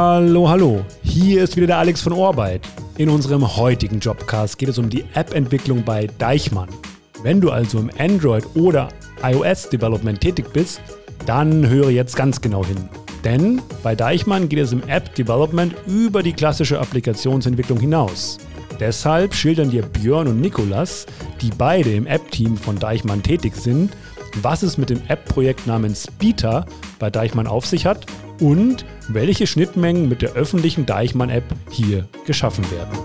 Hallo, hallo. Hier ist wieder der Alex von Orbeit. In unserem heutigen Jobcast geht es um die App-Entwicklung bei Deichmann. Wenn du also im Android- oder iOS-Development tätig bist, dann höre jetzt ganz genau hin. Denn bei Deichmann geht es im App-Development über die klassische Applikationsentwicklung hinaus. Deshalb schildern dir Björn und Nikolas, die beide im App-Team von Deichmann tätig sind, was es mit dem App-Projekt namens Beta bei Deichmann auf sich hat und welche Schnittmengen mit der öffentlichen Deichmann-App hier geschaffen werden.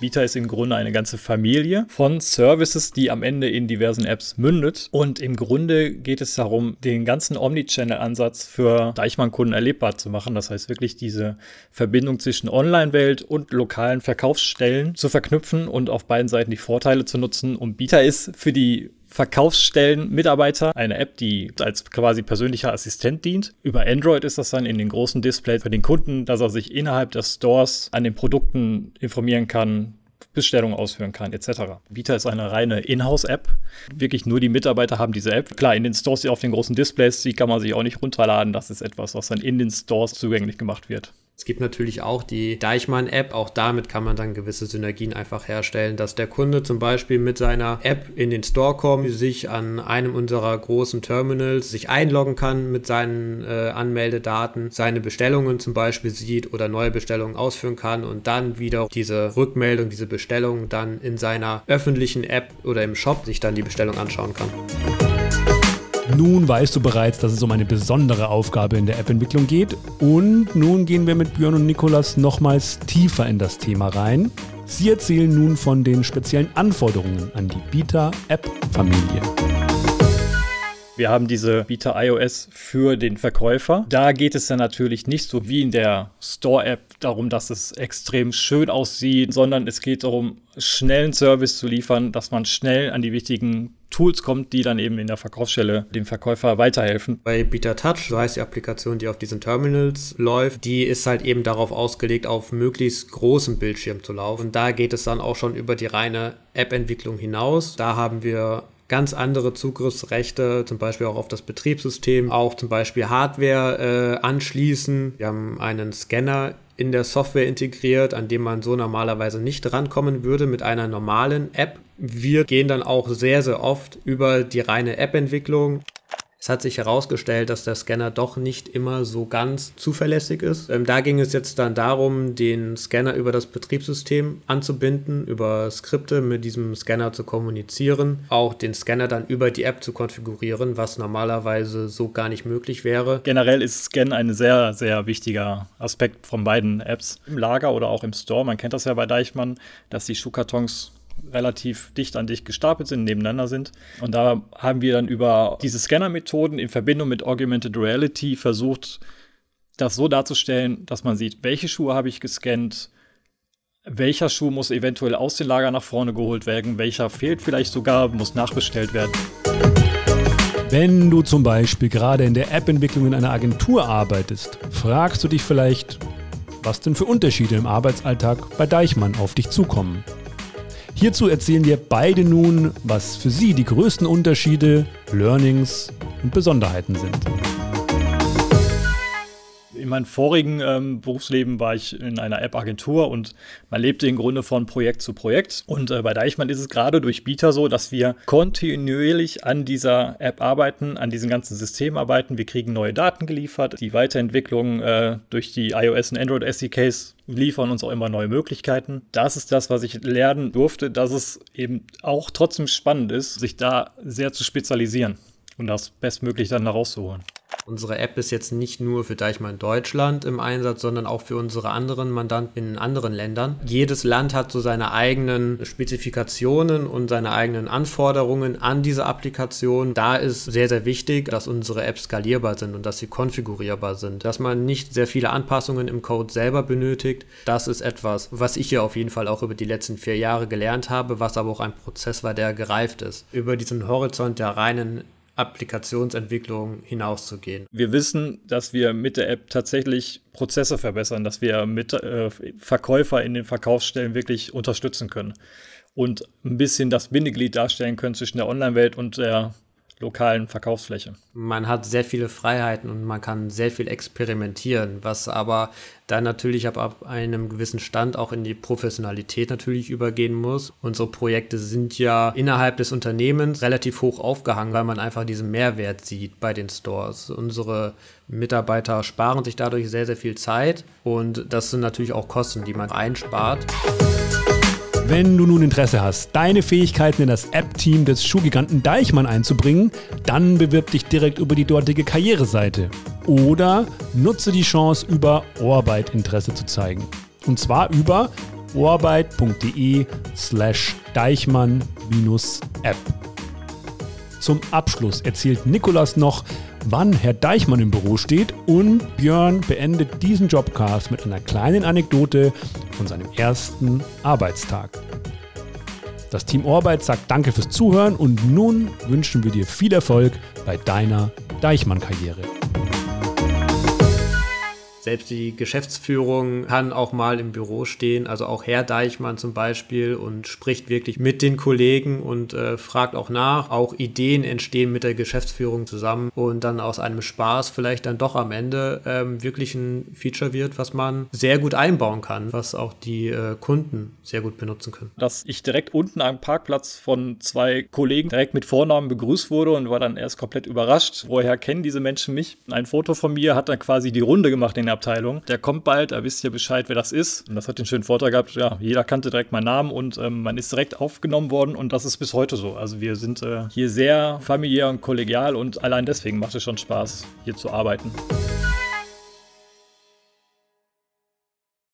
Vita ist im Grunde eine ganze Familie von Services, die am Ende in diversen Apps mündet. Und im Grunde geht es darum, den ganzen Omnichannel-Ansatz für Deichmann-Kunden erlebbar zu machen. Das heißt wirklich diese Verbindung zwischen Online-Welt und lokalen Verkaufsstellen zu verknüpfen und auf beiden Seiten die Vorteile zu nutzen. Und Vita ist für die Verkaufsstellen Mitarbeiter, eine App, die als quasi persönlicher Assistent dient. Über Android ist das dann in den großen Displays für den Kunden, dass er sich innerhalb des Stores an den Produkten informieren kann, Bestellungen ausführen kann, etc. Vita ist eine reine Inhouse-App. Wirklich nur die Mitarbeiter haben diese App. Klar, in den Stores, die auf den großen Displays, die kann man sich auch nicht runterladen. Das ist etwas, was dann in den Stores zugänglich gemacht wird. Es gibt natürlich auch die Deichmann-App. Auch damit kann man dann gewisse Synergien einfach herstellen, dass der Kunde zum Beispiel mit seiner App in den Store kommt, sich an einem unserer großen Terminals sich einloggen kann mit seinen äh, Anmeldedaten, seine Bestellungen zum Beispiel sieht oder neue Bestellungen ausführen kann und dann wieder diese Rückmeldung, diese Bestellung dann in seiner öffentlichen App oder im Shop sich dann die Bestellung anschauen kann. Nun weißt du bereits, dass es um eine besondere Aufgabe in der App-Entwicklung geht. Und nun gehen wir mit Björn und Nikolas nochmals tiefer in das Thema rein. Sie erzählen nun von den speziellen Anforderungen an die Beta-App-Familie. Wir haben diese Beta iOS für den Verkäufer. Da geht es dann natürlich nicht so wie in der Store-App darum, dass es extrem schön aussieht, sondern es geht darum, schnellen Service zu liefern, dass man schnell an die wichtigen Tools kommt, die dann eben in der Verkaufsstelle dem Verkäufer weiterhelfen. Bei Beta Touch, so heißt die Applikation, die auf diesen Terminals läuft, die ist halt eben darauf ausgelegt, auf möglichst großem Bildschirm zu laufen. Da geht es dann auch schon über die reine App-Entwicklung hinaus. Da haben wir ganz andere Zugriffsrechte, zum Beispiel auch auf das Betriebssystem, auch zum Beispiel Hardware äh, anschließen. Wir haben einen Scanner in der Software integriert, an dem man so normalerweise nicht rankommen würde mit einer normalen App. Wir gehen dann auch sehr, sehr oft über die reine App-Entwicklung. Es hat sich herausgestellt, dass der Scanner doch nicht immer so ganz zuverlässig ist. Ähm, da ging es jetzt dann darum, den Scanner über das Betriebssystem anzubinden, über Skripte mit diesem Scanner zu kommunizieren, auch den Scanner dann über die App zu konfigurieren, was normalerweise so gar nicht möglich wäre. Generell ist Scan ein sehr, sehr wichtiger Aspekt von beiden Apps. Im Lager oder auch im Store, man kennt das ja bei Deichmann, dass die Schuhkartons relativ dicht an dicht gestapelt sind, nebeneinander sind. Und da haben wir dann über diese Scanner-Methoden in Verbindung mit Augmented Reality versucht, das so darzustellen, dass man sieht, welche Schuhe habe ich gescannt, welcher Schuh muss eventuell aus dem Lager nach vorne geholt werden, welcher fehlt vielleicht sogar, muss nachbestellt werden. Wenn du zum Beispiel gerade in der App-Entwicklung in einer Agentur arbeitest, fragst du dich vielleicht, was denn für Unterschiede im Arbeitsalltag bei Deichmann auf dich zukommen. Hierzu erzählen wir beide nun, was für sie die größten Unterschiede, Learnings und Besonderheiten sind. In meinem vorigen ähm, Berufsleben war ich in einer App-Agentur und man lebte im Grunde von Projekt zu Projekt. Und äh, bei Deichmann ist es gerade durch Bieter so, dass wir kontinuierlich an dieser App arbeiten, an diesem ganzen System arbeiten. Wir kriegen neue Daten geliefert. Die Weiterentwicklung äh, durch die iOS und Android SDKs liefern uns auch immer neue Möglichkeiten. Das ist das, was ich lernen durfte, dass es eben auch trotzdem spannend ist, sich da sehr zu spezialisieren und das bestmöglich dann herauszuholen. Unsere App ist jetzt nicht nur für Deichmann Deutschland im Einsatz, sondern auch für unsere anderen Mandanten in anderen Ländern. Jedes Land hat so seine eigenen Spezifikationen und seine eigenen Anforderungen an diese Applikation. Da ist sehr, sehr wichtig, dass unsere Apps skalierbar sind und dass sie konfigurierbar sind. Dass man nicht sehr viele Anpassungen im Code selber benötigt. Das ist etwas, was ich hier auf jeden Fall auch über die letzten vier Jahre gelernt habe, was aber auch ein Prozess war, der gereift ist. Über diesen Horizont der reinen Applikationsentwicklung hinauszugehen. Wir wissen, dass wir mit der App tatsächlich Prozesse verbessern, dass wir mit äh, Verkäufer in den Verkaufsstellen wirklich unterstützen können und ein bisschen das Bindeglied darstellen können zwischen der Online-Welt und der lokalen Verkaufsfläche. Man hat sehr viele Freiheiten und man kann sehr viel experimentieren, was aber dann natürlich ab einem gewissen Stand auch in die Professionalität natürlich übergehen muss. Unsere Projekte sind ja innerhalb des Unternehmens relativ hoch aufgehangen, weil man einfach diesen Mehrwert sieht bei den Stores. Unsere Mitarbeiter sparen sich dadurch sehr, sehr viel Zeit und das sind natürlich auch Kosten, die man einspart. Wenn du nun Interesse hast, deine Fähigkeiten in das App-Team des Schuhgiganten Deichmann einzubringen, dann bewirb dich direkt über die dortige Karriereseite. Oder nutze die Chance, über Orbeit Interesse zu zeigen. Und zwar über orbeit.de slash Deichmann-App. Zum Abschluss erzählt Nikolas noch, wann Herr Deichmann im Büro steht und Björn beendet diesen Jobcast mit einer kleinen Anekdote von seinem ersten Arbeitstag. Das Team Orbeit sagt Danke fürs Zuhören und nun wünschen wir dir viel Erfolg bei deiner Deichmann-Karriere. Selbst die Geschäftsführung kann auch mal im Büro stehen, also auch Herr Deichmann zum Beispiel und spricht wirklich mit den Kollegen und äh, fragt auch nach. Auch Ideen entstehen mit der Geschäftsführung zusammen und dann aus einem Spaß vielleicht dann doch am Ende ähm, wirklich ein Feature wird, was man sehr gut einbauen kann, was auch die äh, Kunden sehr gut benutzen können. Dass ich direkt unten am Parkplatz von zwei Kollegen direkt mit Vornamen begrüßt wurde und war dann erst komplett überrascht. Woher kennen diese Menschen mich? Ein Foto von mir hat dann quasi die Runde gemacht in der Abteilung. Der kommt bald, da wisst ihr Bescheid, wer das ist. Und das hat den schönen Vorteil gehabt, ja, jeder kannte direkt meinen Namen und ähm, man ist direkt aufgenommen worden und das ist bis heute so. Also wir sind äh, hier sehr familiär und kollegial und allein deswegen macht es schon Spaß, hier zu arbeiten.